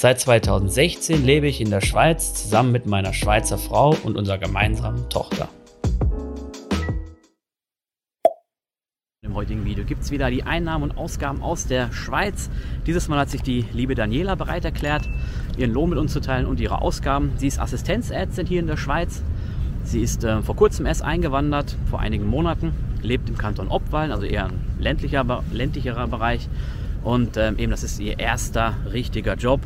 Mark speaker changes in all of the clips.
Speaker 1: Seit 2016 lebe ich in der Schweiz zusammen mit meiner Schweizer Frau und unserer gemeinsamen Tochter. Im heutigen Video gibt es wieder die Einnahmen und Ausgaben aus der Schweiz. Dieses Mal hat sich die liebe Daniela bereit erklärt, ihren Lohn mit uns zu teilen und ihre Ausgaben. Sie ist Assistenzärztin hier in der Schweiz. Sie ist äh, vor kurzem erst eingewandert, vor einigen Monaten, lebt im Kanton Obwalden, also eher ein ländlicher, ländlicherer Bereich. Und ähm, eben das ist ihr erster richtiger Job.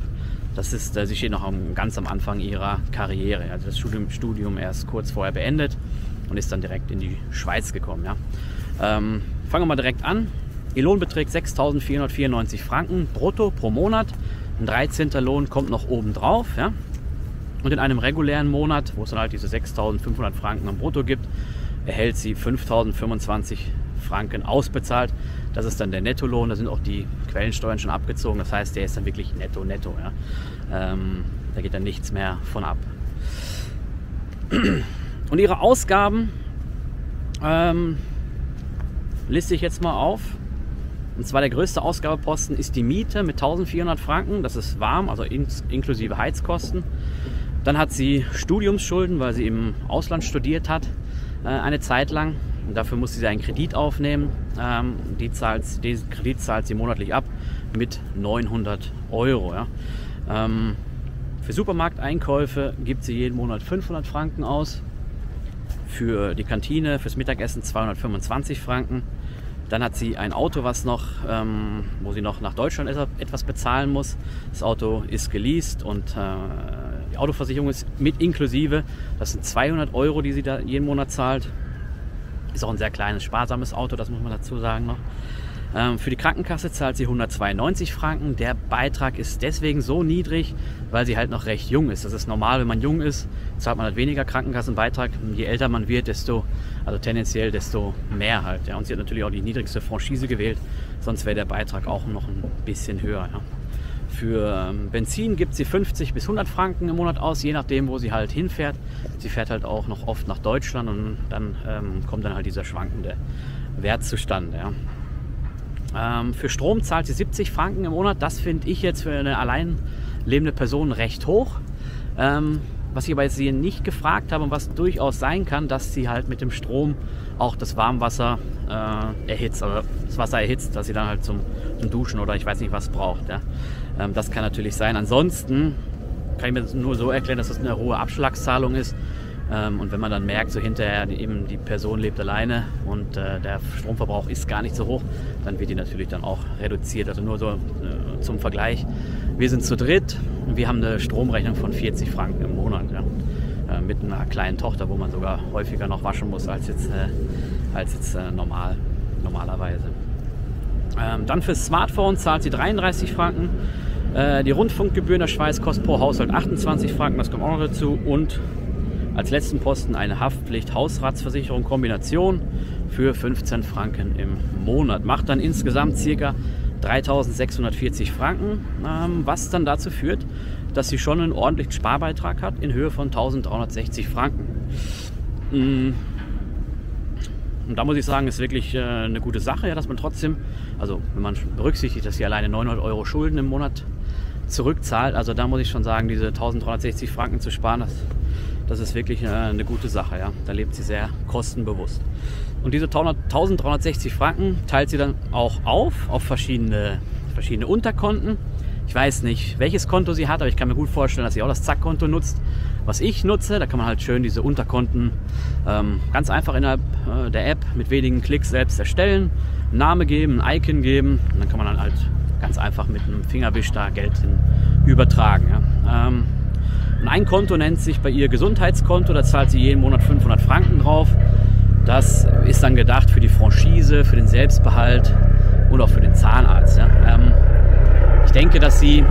Speaker 1: Das ist, äh, sie steht noch am, ganz am Anfang ihrer Karriere. Also das Studium, Studium erst kurz vorher beendet und ist dann direkt in die Schweiz gekommen. Ja. Ähm, fangen wir mal direkt an. Ihr Lohn beträgt 6.494 Franken brutto pro Monat. Ein 13. Lohn kommt noch oben drauf. Ja. Und in einem regulären Monat, wo es dann halt diese 6.500 Franken am Brutto gibt, erhält sie 5.025 Franken ausbezahlt. Das ist dann der Nettolohn, da sind auch die Quellensteuern schon abgezogen. Das heißt, der ist dann wirklich netto, netto. Ja. Ähm, da geht dann nichts mehr von ab. Und ihre Ausgaben ähm, liste ich jetzt mal auf. Und zwar der größte Ausgabeposten ist die Miete mit 1400 Franken. Das ist warm, also inklusive Heizkosten. Dann hat sie Studiumsschulden, weil sie im Ausland studiert hat, äh, eine Zeit lang. Und dafür musste sie einen Kredit aufnehmen. Ähm, die zahlt, diesen Kredit zahlt sie monatlich ab mit 900 Euro. Ja. Ähm, für Supermarkteinkäufe gibt sie jeden Monat 500 Franken aus. Für die Kantine, fürs Mittagessen 225 Franken. Dann hat sie ein Auto, was noch, ähm, wo sie noch nach Deutschland etwas bezahlen muss. Das Auto ist geleast und äh, die Autoversicherung ist mit inklusive. Das sind 200 Euro, die sie da jeden Monat zahlt. Ist auch ein sehr kleines, sparsames Auto, das muss man dazu sagen noch. Ähm, für die Krankenkasse zahlt sie 192 Franken. Der Beitrag ist deswegen so niedrig, weil sie halt noch recht jung ist. Das ist normal, wenn man jung ist, zahlt man halt weniger Krankenkassenbeitrag. Je älter man wird, desto, also tendenziell, desto mehr halt. Ja. Und sie hat natürlich auch die niedrigste Franchise gewählt, sonst wäre der Beitrag auch noch ein bisschen höher. Ja. Für ähm, Benzin gibt sie 50 bis 100 Franken im Monat aus, je nachdem, wo sie halt hinfährt. Sie fährt halt auch noch oft nach Deutschland und dann ähm, kommt dann halt dieser schwankende Wert zustande. Ja. Ähm, für Strom zahlt sie 70 Franken im Monat. Das finde ich jetzt für eine allein lebende Person recht hoch. Ähm, was ich aber jetzt hier nicht gefragt habe und was durchaus sein kann, dass sie halt mit dem Strom auch das Warmwasser äh, erhitzt, also das Wasser erhitzt, dass sie dann halt zum, zum Duschen oder ich weiß nicht was braucht. Ja. Ähm, das kann natürlich sein. Ansonsten kann ich mir das nur so erklären, dass das eine hohe Abschlagszahlung ist. Ähm, und wenn man dann merkt, so hinterher eben die Person lebt alleine und äh, der Stromverbrauch ist gar nicht so hoch, dann wird die natürlich dann auch reduziert. Also nur so äh, zum Vergleich. Wir sind zu dritt und wir haben eine Stromrechnung von 40 Franken im Monat. Ja. Äh, mit einer kleinen Tochter, wo man sogar häufiger noch waschen muss als jetzt, als jetzt normal, normalerweise. Ähm, dann fürs Smartphone zahlt sie 33 Franken. Äh, die Rundfunkgebühr in der Schweiz kostet pro Haushalt 28 Franken, das kommt auch noch dazu. Und als letzten Posten eine Haftpflicht-Hausratsversicherung Kombination für 15 Franken im Monat. Macht dann insgesamt ca. 3640 Franken, ähm, was dann dazu führt, dass sie schon einen ordentlichen Sparbeitrag hat in Höhe von 1360 Franken. Mm, und da muss ich sagen, ist wirklich äh, eine gute Sache, ja, dass man trotzdem, also wenn man berücksichtigt, dass sie alleine 900 Euro Schulden im Monat zurückzahlt, also da muss ich schon sagen, diese 1360 Franken zu sparen, das, das ist wirklich eine, äh, eine gute Sache. Ja. Da lebt sie sehr kostenbewusst. Und diese 1360 Franken teilt sie dann auch auf auf verschiedene, verschiedene Unterkonten. Ich weiß nicht, welches Konto sie hat, aber ich kann mir gut vorstellen, dass sie auch das Zack-Konto nutzt was ich nutze. Da kann man halt schön diese Unterkonten ähm, ganz einfach innerhalb äh, der App mit wenigen Klicks selbst erstellen, einen Name geben, ein Icon geben und dann kann man dann halt ganz einfach mit einem Fingerwisch da Geld hin übertragen. Ja. Ähm, und ein Konto nennt sich bei ihr Gesundheitskonto, da zahlt sie jeden Monat 500 Franken drauf. Das ist dann gedacht für die Franchise, für den Selbstbehalt und auch für den Zahnarzt. Ja. Ich denke, dass sie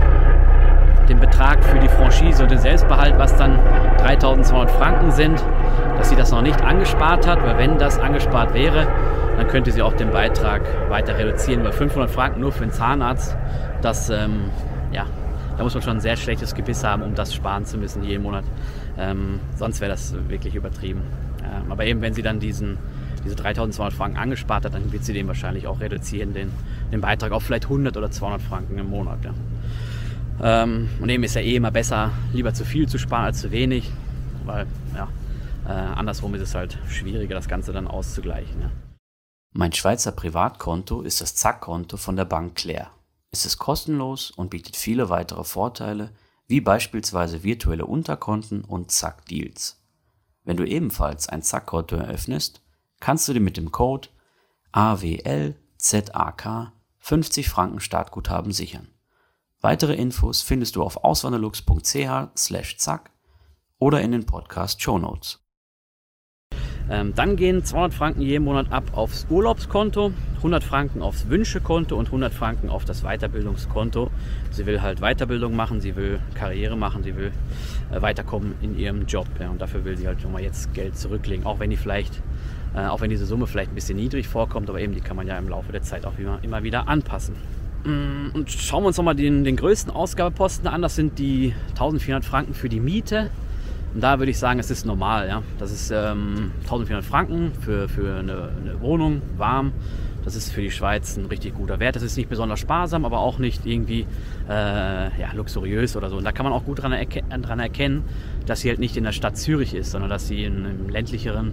Speaker 1: den Betrag für die Franchise und den Selbstbehalt, was dann 3200 Franken sind, dass sie das noch nicht angespart hat, weil wenn das angespart wäre, dann könnte sie auch den Beitrag weiter reduzieren, weil 500 Franken nur für einen Zahnarzt, das, ähm, ja, da muss man schon ein sehr schlechtes Gebiss haben, um das sparen zu müssen jeden Monat. Ähm, sonst wäre das wirklich übertrieben. Ähm, aber eben, wenn sie dann diesen, diese 3200 Franken angespart hat, dann wird sie den wahrscheinlich auch reduzieren, den, den Beitrag auf vielleicht 100 oder 200 Franken im Monat. Ja. Ähm, und eben ist ja eh immer besser, lieber zu viel zu sparen als zu wenig, weil ja, äh, andersrum ist es halt schwieriger, das Ganze dann auszugleichen. Ja.
Speaker 2: Mein Schweizer Privatkonto ist das Zack-Konto von der Bank Claire. Es ist kostenlos und bietet viele weitere Vorteile, wie beispielsweise virtuelle Unterkonten und Zack-Deals. Wenn du ebenfalls ein Zack-Konto eröffnest, kannst du dir mit dem Code AWLZAK 50 Franken Startguthaben sichern. Weitere Infos findest du auf auswanderlux.ch/zack oder in den Podcast Show Notes.
Speaker 1: Ähm, dann gehen 200 Franken jeden Monat ab aufs Urlaubskonto, 100 Franken aufs Wünschekonto und 100 Franken auf das Weiterbildungskonto. Sie will halt Weiterbildung machen, sie will Karriere machen, sie will äh, weiterkommen in ihrem Job. Ja, und dafür will sie halt nochmal jetzt Geld zurücklegen, auch wenn die vielleicht, äh, auch wenn diese Summe vielleicht ein bisschen niedrig vorkommt, aber eben die kann man ja im Laufe der Zeit auch immer, immer wieder anpassen. Mm, und schauen wir uns nochmal den, den größten Ausgabeposten an. Das sind die 1400 Franken für die Miete. Und da würde ich sagen, es ist normal. Ja? Das ist ähm, 1400 Franken für, für eine, eine, Wohnung, warm. Das ist für die Schweiz ein richtig guter Wert. Das ist nicht besonders sparsam, aber auch nicht irgendwie äh, ja, luxuriös oder so. Und da kann man auch gut daran erke erkennen, dass sie halt nicht in der Stadt Zürich ist, sondern dass sie in, in ländlicheren,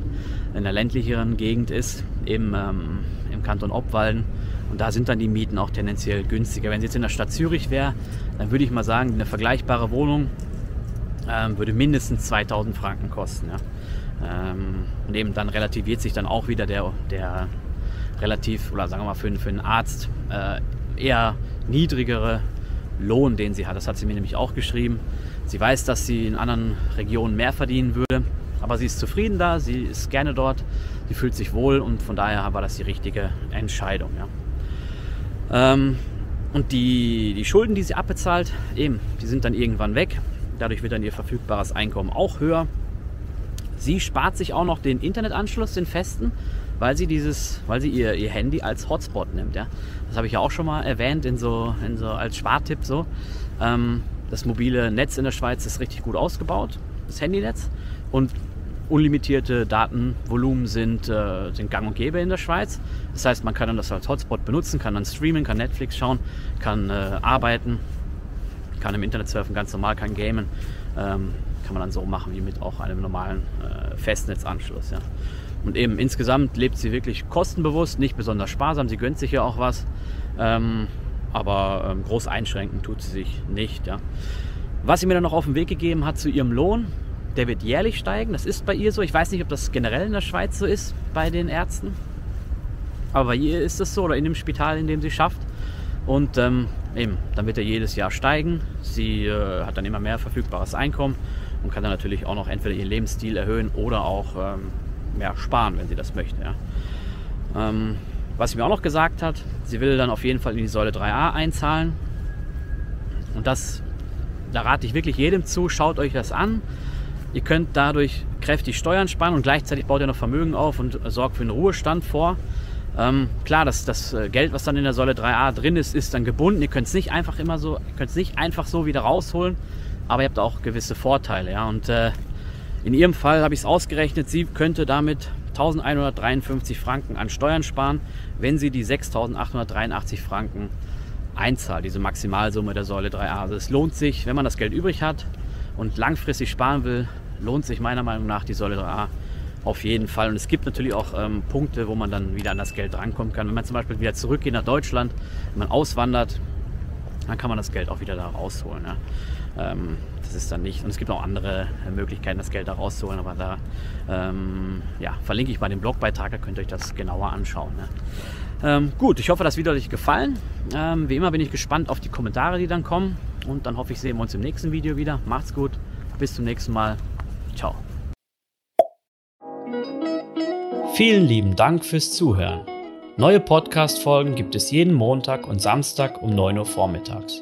Speaker 1: in der ländlicheren Gegend ist, eben ähm, im Kanton Obwalden. Und da sind dann die Mieten auch tendenziell günstiger. Wenn sie jetzt in der Stadt Zürich wäre, dann würde ich mal sagen, eine vergleichbare Wohnung ähm, würde mindestens 2000 Franken kosten. Ja. Ähm, und eben dann relativiert sich dann auch wieder der, der relativ, oder sagen wir mal für, für einen Arzt, äh, eher niedrigere Lohn, den sie hat. Das hat sie mir nämlich auch geschrieben. Sie weiß, dass sie in anderen Regionen mehr verdienen würde, aber sie ist zufrieden da, sie ist gerne dort, sie fühlt sich wohl und von daher war das die richtige Entscheidung. Ja. Ähm, und die, die Schulden, die sie abbezahlt, eben, die sind dann irgendwann weg. Dadurch wird dann ihr verfügbares Einkommen auch höher. Sie spart sich auch noch den Internetanschluss, den festen, weil sie dieses, weil sie ihr, ihr Handy als Hotspot nimmt. Ja? Das habe ich ja auch schon mal erwähnt in so, in so als Spartipp so. Ähm, das mobile Netz in der Schweiz ist richtig gut ausgebaut, das Handynetz. Und unlimitierte Datenvolumen sind, äh, sind gang und gäbe in der Schweiz. Das heißt, man kann dann das als Hotspot benutzen, kann dann streamen, kann Netflix schauen, kann äh, arbeiten kann im Internet surfen, ganz normal, kann gamen. Ähm, kann man dann so machen wie mit auch einem normalen äh, Festnetzanschluss. Ja. Und eben insgesamt lebt sie wirklich kostenbewusst, nicht besonders sparsam. Sie gönnt sich ja auch was. Ähm, aber ähm, groß einschränken tut sie sich nicht. Ja. Was sie mir dann noch auf den Weg gegeben hat zu ihrem Lohn, der wird jährlich steigen. Das ist bei ihr so. Ich weiß nicht, ob das generell in der Schweiz so ist bei den Ärzten. Aber bei ihr ist es so oder in dem Spital, in dem sie schafft. Und ähm, eben, dann wird er jedes Jahr steigen. Sie äh, hat dann immer mehr verfügbares Einkommen und kann dann natürlich auch noch entweder ihren Lebensstil erhöhen oder auch ähm, mehr sparen, wenn sie das möchte. Ja. Ähm, was sie mir auch noch gesagt hat, sie will dann auf jeden Fall in die Säule 3a einzahlen. Und das, da rate ich wirklich jedem zu, schaut euch das an. Ihr könnt dadurch kräftig Steuern sparen und gleichzeitig baut ihr noch Vermögen auf und sorgt für einen Ruhestand vor. Ähm, klar, das, das äh, Geld, was dann in der Säule 3a drin ist, ist dann gebunden. Ihr könnt es nicht einfach immer so, könnt es nicht einfach so wieder rausholen, aber ihr habt auch gewisse Vorteile. Ja? Und äh, in ihrem Fall habe ich es ausgerechnet, sie könnte damit 1153 Franken an Steuern sparen, wenn sie die 6883 Franken einzahlt, diese Maximalsumme der Säule 3a. Also es lohnt sich, wenn man das Geld übrig hat und langfristig sparen will, lohnt sich meiner Meinung nach die Säule 3a auf jeden Fall. Und es gibt natürlich auch ähm, Punkte, wo man dann wieder an das Geld rankommen kann. Wenn man zum Beispiel wieder zurückgeht nach Deutschland, wenn man auswandert, dann kann man das Geld auch wieder da rausholen. Ja. Ähm, das ist dann nicht. Und es gibt auch andere äh, Möglichkeiten, das Geld da rauszuholen. Aber da ähm, ja, verlinke ich mal den Blogbeitrag, da könnt ihr euch das genauer anschauen. Ne? Ähm, gut, ich hoffe, das Video hat euch gefallen. Ähm, wie immer bin ich gespannt auf die Kommentare, die dann kommen. Und dann hoffe ich, sehen wir uns im nächsten Video wieder. Macht's gut. Bis zum nächsten Mal. Ciao.
Speaker 2: Vielen lieben Dank fürs Zuhören. Neue Podcast-Folgen gibt es jeden Montag und Samstag um 9 Uhr vormittags.